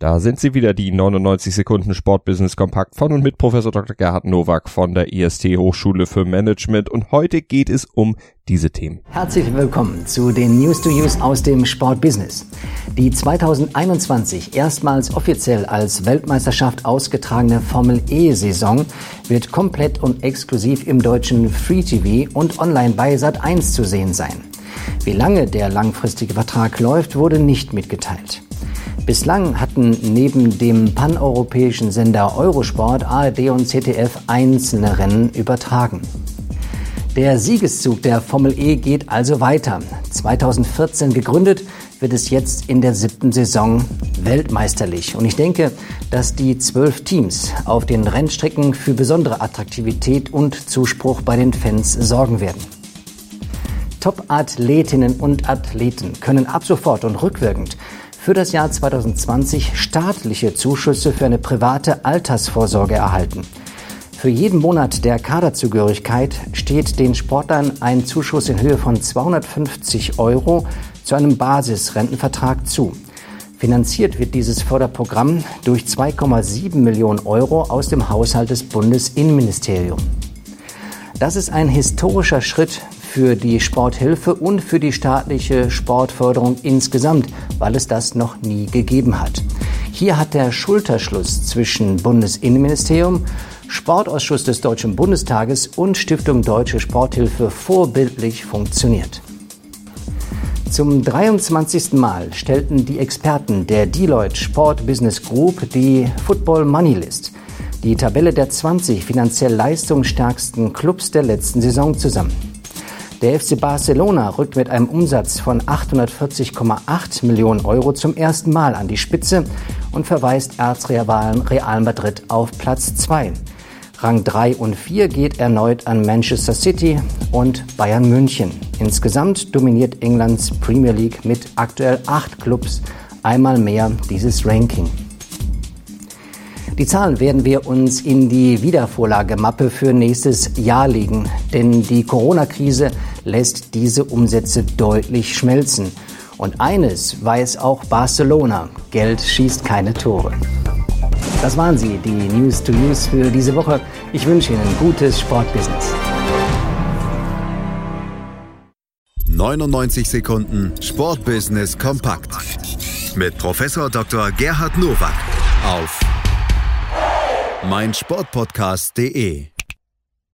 Da sind sie wieder, die 99 Sekunden Sportbusiness Kompakt von und mit Professor Dr. Gerhard Nowak von der IST Hochschule für Management und heute geht es um diese Themen. Herzlich willkommen zu den News to Use aus dem Sportbusiness. Die 2021 erstmals offiziell als Weltmeisterschaft ausgetragene Formel E-Saison wird komplett und exklusiv im deutschen Free TV und online bei Sat1 zu sehen sein. Wie lange der langfristige Vertrag läuft, wurde nicht mitgeteilt. Bislang hatten neben dem paneuropäischen Sender Eurosport ARD und ZDF einzelne Rennen übertragen. Der Siegeszug der Formel E geht also weiter. 2014 gegründet, wird es jetzt in der siebten Saison weltmeisterlich. Und ich denke, dass die zwölf Teams auf den Rennstrecken für besondere Attraktivität und Zuspruch bei den Fans sorgen werden. Top-Athletinnen und Athleten können ab sofort und rückwirkend für das Jahr 2020 staatliche Zuschüsse für eine private Altersvorsorge erhalten. Für jeden Monat der Kaderzugehörigkeit steht den Sportlern ein Zuschuss in Höhe von 250 Euro zu einem Basisrentenvertrag zu. Finanziert wird dieses Förderprogramm durch 2,7 Millionen Euro aus dem Haushalt des Bundesinnenministeriums. Das ist ein historischer Schritt für die Sporthilfe und für die staatliche Sportförderung insgesamt, weil es das noch nie gegeben hat. Hier hat der Schulterschluss zwischen Bundesinnenministerium, Sportausschuss des Deutschen Bundestages und Stiftung Deutsche Sporthilfe vorbildlich funktioniert. Zum 23. Mal stellten die Experten der Deloitte Sport Business Group die Football Money List, die Tabelle der 20 finanziell leistungsstärksten Clubs der letzten Saison zusammen. Der FC Barcelona rückt mit einem Umsatz von 840,8 Millionen Euro zum ersten Mal an die Spitze und verweist Erzrivalen Real Madrid auf Platz 2. Rang 3 und 4 geht erneut an Manchester City und Bayern München. Insgesamt dominiert Englands Premier League mit aktuell acht Clubs einmal mehr dieses Ranking. Die Zahlen werden wir uns in die Wiedervorlagemappe für nächstes Jahr legen, denn die Corona-Krise lässt diese Umsätze deutlich schmelzen. Und eines weiß auch Barcelona, Geld schießt keine Tore. Das waren sie, die News to News für diese Woche. Ich wünsche Ihnen gutes Sportbusiness. 99 Sekunden Sportbusiness kompakt mit Professor Dr. Gerhard Nowak auf meinsportpodcast.de